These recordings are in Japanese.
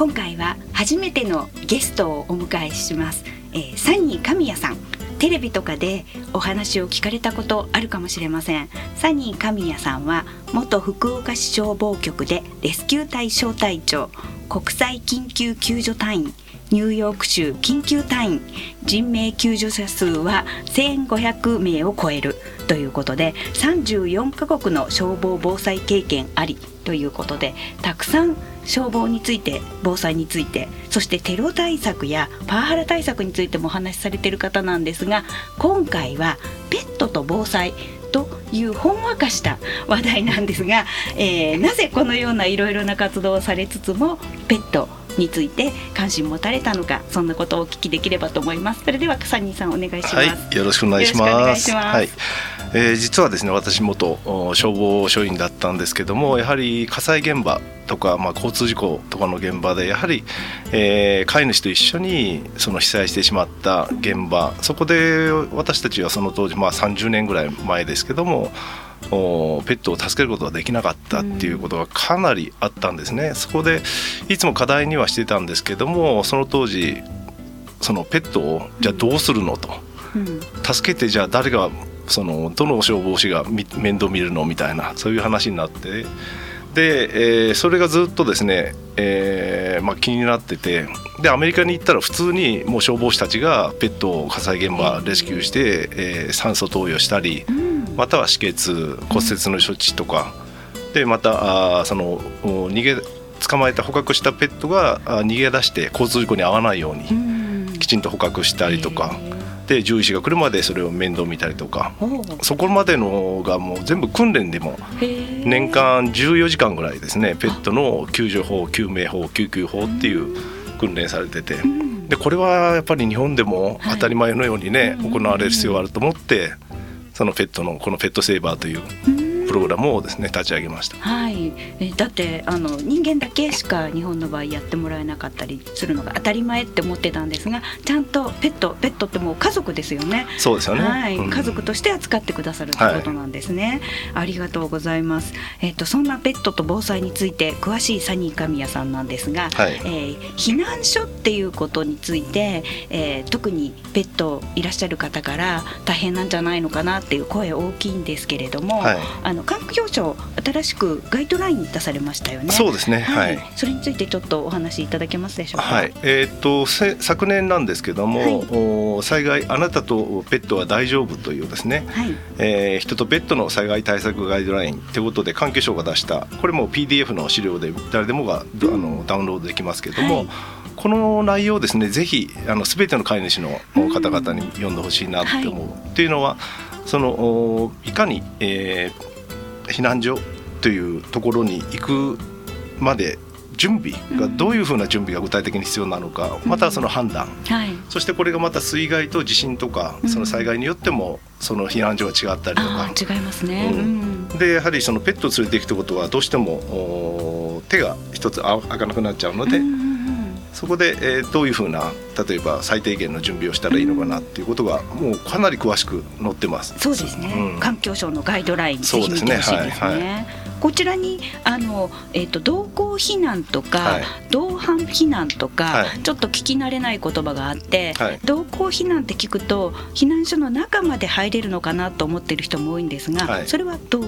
今回は初めてのゲストをお迎えします、えー、サニー神谷さん。テレビとかでお話を聞かれたことあるかもしれません。サニー神谷さんは元福岡市消防局でレスキュー隊小隊長国際緊急救助隊員。ニューヨーク州緊急隊員人命救助者数は1500名を超えるということで34カ国の消防防災経験ありということでたくさん消防について防災についてそしてテロ対策やパワハラ対策についてもお話しされている方なんですが今回はペットと防災というほんわかした話題なんですが、えー、なぜこのようないろいろな活動をされつつもペットについて関心持たれたのかそんなことをお聞きできればと思います。それではサニーさんお願いします、はい、よろしくお願いします。はい。えー、実はですね私元消防署員だったんですけどもやはり火災現場とか、まあ、交通事故とかの現場でやはり、えー、飼い主と一緒にその被災してしまった現場そこで私たちはその当時、まあ、30年ぐらい前ですけどもペットを助けることができなかったっていうことがかなりあったんですね。そこでいつも課題にはしてたんですけどもその当時そのペットをじゃあどうするのと、助けてじゃあ誰がそのどの消防士が面倒見るのみたいなそういう話になって。で、えー、それがずっとですね、えーまあ、気になってて。でアメリカに行ったら普通にもう消防士たちがペットを火災現場レスキューして、えー、酸素投与したり、または止血骨折の処置とか。でまたあその逃げ捕まえた捕獲したペットが逃げ出して交通事故に遭わないようにきちんと捕獲したりとか。で獣医師が来るまでそれを面倒見たりとか。そこまでのがもう全部訓練でも年間14時間ぐらいですねペットの救助法救命法救急法っていう訓練されてて。でこれはやっぱり日本でも当たり前のようにね行われる必要があると思ってそのペットのこのペットセーバーという。プログラムをですね立ち上げました。はい。えだってあの人間だけしか日本の場合やってもらえなかったりするのが当たり前って思ってたんですが、ちゃんとペットペットってもう家族ですよね。そうですよね。はい。うん、家族として扱ってくださるということなんですね。はい、ありがとうございます。えっ、とそんなペットと防災について詳しいサニー神谷さんなんですが、はい、えー、避難所っていうことについて、えー、特にペットいらっしゃる方から大変なんじゃないのかなっていう声大きいんですけれども、はい、あのの環境省新しくガイドライン出されましたよね。そうですね。はい。それについてちょっとお話しいただけますでしょうか？はい。えっ、と昨年なんですけども、はい、お災害あなたとペットは大丈夫というですね、はい、えー、人とペットの災害対策ガイドラインということで環境省が出したこれも PDF の資料で誰でもが、うん、あのダウンロードできますけども。はいこの内容ですねぜひあの全ての飼い主の方々に読んでほしいなって思う、っていうのはそのいかに、えー、避難所というところに行くまで準備がどういうふうな準備が具体的に必要なのか、またその判断、はい、そしてこれがまた水害と地震とか、その災害によってもその避難所が違ったりとか。違いますね、うん、でやはりそのペットを連れていくということはどうしても手が一つ開かなくなっちゃうので、そこで、えー、どういうふうな例えば最低限の準備をしたらいいのかなっていうことが、もうかなり詳しく載ってます。そうですね、うん、環境省のガイドラインぜひ見てほしいですね。はいはい、こちらにあの、えーと、同行避難とか、はい、同伴避難とか、はい、ちょっと聞き慣れない言葉があって、はい、同行避難って聞くと避難所の中まで入れるのかなと思ってる人も多いんですが、それはどう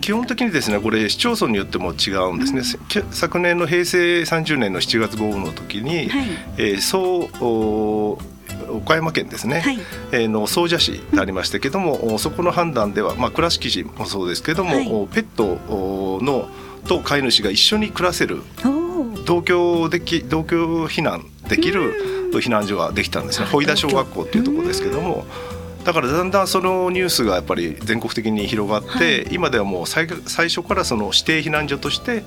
基本的にですねこれ市町村によっても違うんですね、うん、昨年の平成30年の7月豪雨の時に、はい、えー、総岡山県ですね、はい、えー、の総社市でありましたけども、うん、そこの判断では、まあ、倉敷市もそうですけども、はい、ペットのと飼い主が一緒に暮らせる同居でき同居避難できる避難所ができたんですね、保井田小学校っていうところですけども。だからだんだんそのニュースがやっぱり全国的に広がって、はい、今ではもう最最初からその指定避難所として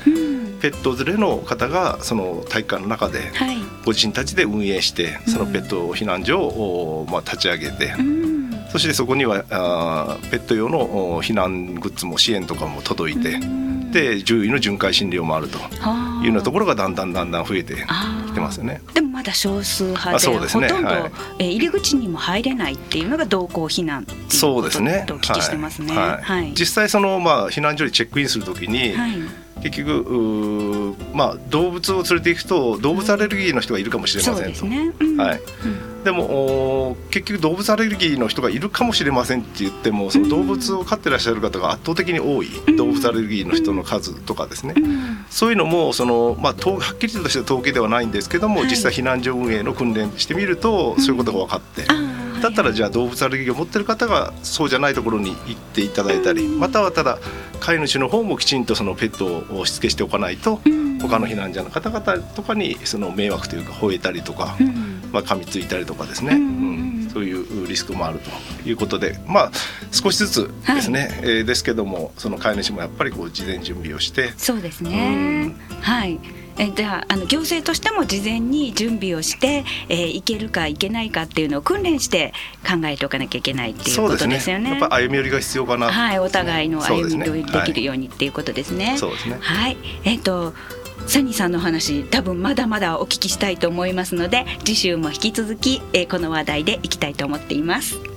ペット連れの方がその体育館の中でご自身たちで運営してそのペット避難所をまあ立ち上げて。そしてそこにはあペット用の避難グッズも支援とかも届いて、で獣医の巡回診療もあるというようなところがだんだんだんだん増えてきてますよね。でもまだ少数派でね、ほとんど、はい、えー、入り口にも入れないっていうのが同行避難そうですね。とお聞きしてますね。はい、はい、実際そのまあ避難所にチェックインするときに、はい結局まあ、動物を連れていくと動物アレルギーの人がいるかもしれませんと。ね。うん、はい、でも結局動物アレルギーの人がいるかもしれませんって言ってもその動物を飼ってらっしゃる方が圧倒的に多い、動物アレルギーの人の数とかですね、そういうのもその、まあ、はっきりとした統計ではないんですけども、実際避難所運営の訓練してみるとそういうことが分かって。だったらじゃあ動物アレルギーを持ってる方がそうじゃないところに行っていただいたりまたはただ飼い主の方もきちんとそのペットをしつけしておかないと他の避難者の方々とかにその迷惑というか吠えたりとか、まあ、噛みついたりとかですね、うん。そういうリスクもあるということでまあ少しずつですね、はい、えー、ですけどもその飼い主もやっぱりこう事前準備をしてそうですね、はいえじゃああの行政としても事前に準備をして、えー、行けるか行けないかっていうのを訓練して考えておかなきゃいけないっていうことですよね。ねやっぱ歩み寄りが必要かな、はい、お互いの歩み寄りできるようにっていうことですね。そうですね。はい、えっ、ー、と。サニーさんの話多分まだまだお聞きしたいと思いますので次週も引き続き、えー、この話題でいきたいと思っています。